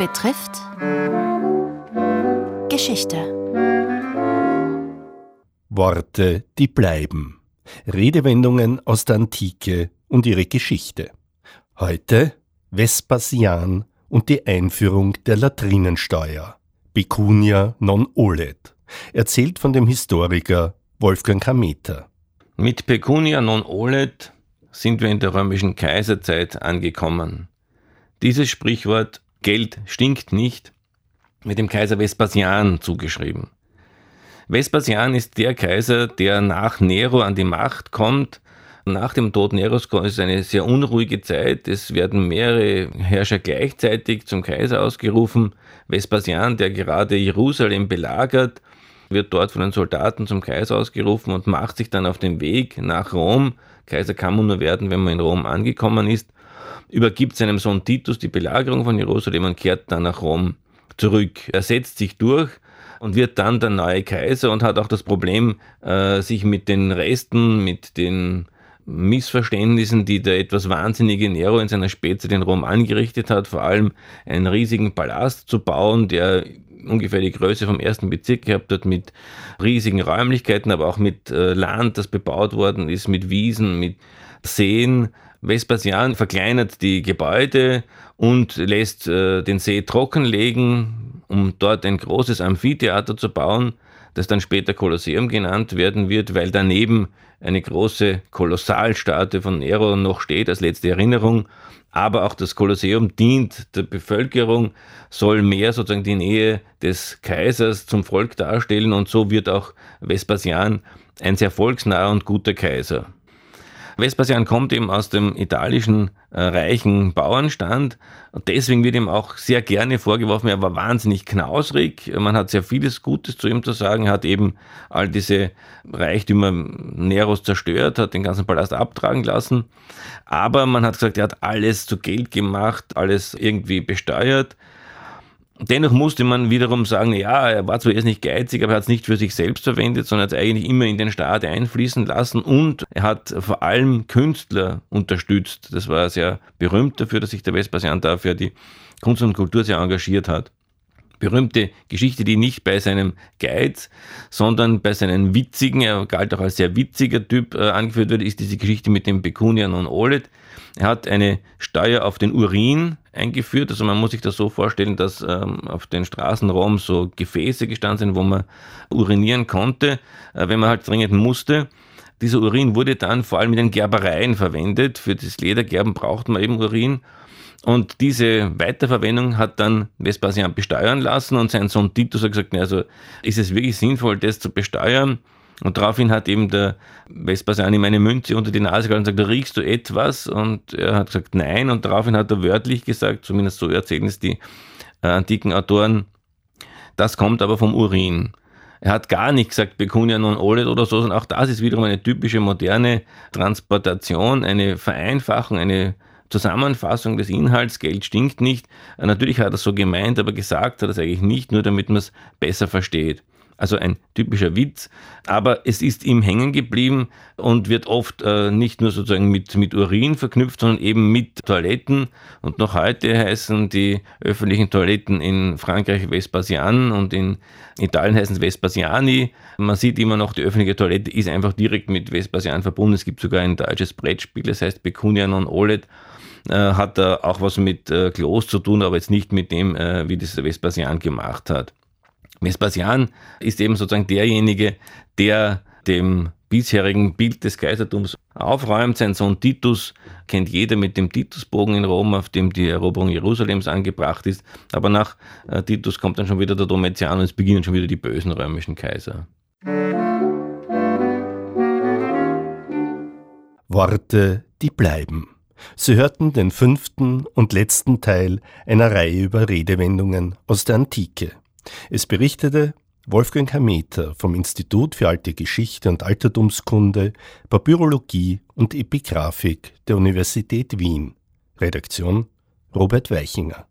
betrifft Geschichte. Worte, die bleiben. Redewendungen aus der Antike und ihre Geschichte. Heute Vespasian und die Einführung der Latrinensteuer. Pecunia non olet. Erzählt von dem Historiker Wolfgang Kameter. Mit Pecunia non olet sind wir in der römischen Kaiserzeit angekommen. Dieses Sprichwort Geld stinkt nicht mit dem Kaiser Vespasian zugeschrieben. Vespasian ist der Kaiser, der nach Nero an die Macht kommt. Nach dem Tod Neros ist es eine sehr unruhige Zeit. Es werden mehrere Herrscher gleichzeitig zum Kaiser ausgerufen. Vespasian, der gerade Jerusalem belagert, wird dort von den Soldaten zum Kaiser ausgerufen und macht sich dann auf den Weg nach Rom. Kaiser kann man nur werden, wenn man in Rom angekommen ist übergibt seinem Sohn Titus die Belagerung von Jerusalem und kehrt dann nach Rom zurück. Er setzt sich durch und wird dann der neue Kaiser und hat auch das Problem, äh, sich mit den Resten, mit den Missverständnissen, die der etwas wahnsinnige Nero in seiner Spätzeit in Rom angerichtet hat, vor allem einen riesigen Palast zu bauen, der ungefähr die Größe vom ersten Bezirk gehabt hat, mit riesigen Räumlichkeiten, aber auch mit äh, Land, das bebaut worden ist, mit Wiesen, mit Seen, Vespasian verkleinert die Gebäude und lässt äh, den See trockenlegen, um dort ein großes Amphitheater zu bauen, das dann später Kolosseum genannt werden wird, weil daneben eine große Kolossalstatue von Nero noch steht als letzte Erinnerung. Aber auch das Kolosseum dient der Bevölkerung, soll mehr sozusagen die Nähe des Kaisers zum Volk darstellen und so wird auch Vespasian ein sehr volksnaher und guter Kaiser. Vespasian kommt eben aus dem italischen äh, reichen Bauernstand und deswegen wird ihm auch sehr gerne vorgeworfen, er war wahnsinnig knausrig, man hat sehr vieles Gutes zu ihm zu sagen, hat eben all diese Reichtümer Neros zerstört, hat den ganzen Palast abtragen lassen, aber man hat gesagt, er hat alles zu Geld gemacht, alles irgendwie besteuert Dennoch musste man wiederum sagen, ja, er war zwar jetzt nicht geizig, aber er hat es nicht für sich selbst verwendet, sondern hat es eigentlich immer in den Staat einfließen lassen und er hat vor allem Künstler unterstützt. Das war sehr berühmt dafür, dass sich der Vespasian da für die Kunst und Kultur sehr engagiert hat. Berühmte Geschichte, die nicht bei seinem Geiz, sondern bei seinem witzigen, er galt auch als sehr witziger Typ, äh, angeführt wird, ist diese Geschichte mit dem Pecunia non olet. Er hat eine Steuer auf den Urin eingeführt. Also man muss sich das so vorstellen, dass ähm, auf den Straßenraum so Gefäße gestanden sind, wo man urinieren konnte, äh, wenn man halt dringend musste. Dieser Urin wurde dann vor allem in den Gerbereien verwendet. Für das Ledergerben braucht man eben Urin. Und diese Weiterverwendung hat dann Vespasian besteuern lassen und sein Sohn Titus hat gesagt, also ist es wirklich sinnvoll, das zu besteuern? Und daraufhin hat eben der Vespasian ihm eine Münze unter die Nase gehalten und gesagt, riechst du etwas? Und er hat gesagt, nein. Und daraufhin hat er wörtlich gesagt, zumindest so erzählen es die äh, antiken Autoren, das kommt aber vom Urin. Er hat gar nicht gesagt Pecunia non olet oder so, sondern auch das ist wiederum eine typische moderne Transportation, eine Vereinfachung, eine Zusammenfassung des Inhalts. Geld stinkt nicht. Natürlich hat er so gemeint, aber gesagt hat er es eigentlich nicht, nur damit man es besser versteht. Also ein typischer Witz, aber es ist ihm hängen geblieben und wird oft äh, nicht nur sozusagen mit, mit Urin verknüpft, sondern eben mit Toiletten. Und noch heute heißen die öffentlichen Toiletten in Frankreich Vespasian und in Italien heißen es Vespasiani. Man sieht immer noch, die öffentliche Toilette ist einfach direkt mit Vespasian verbunden. Es gibt sogar ein deutsches Brettspiel, das heißt Pecunia non olet äh, hat da auch was mit äh, Klos zu tun, aber jetzt nicht mit dem, äh, wie das Vespasian gemacht hat. Vespasian ist eben sozusagen derjenige, der dem bisherigen Bild des Kaisertums aufräumt. Sein Sohn Titus kennt jeder mit dem Titusbogen in Rom, auf dem die Eroberung Jerusalems angebracht ist. Aber nach äh, Titus kommt dann schon wieder der Domitian und es beginnen schon wieder die bösen römischen Kaiser. Worte, die bleiben. Sie hörten den fünften und letzten Teil einer Reihe über Redewendungen aus der Antike. Es berichtete Wolfgang Hameter vom Institut für Alte Geschichte und Altertumskunde, Papyrologie und Epigraphik der Universität Wien. Redaktion Robert Weichinger.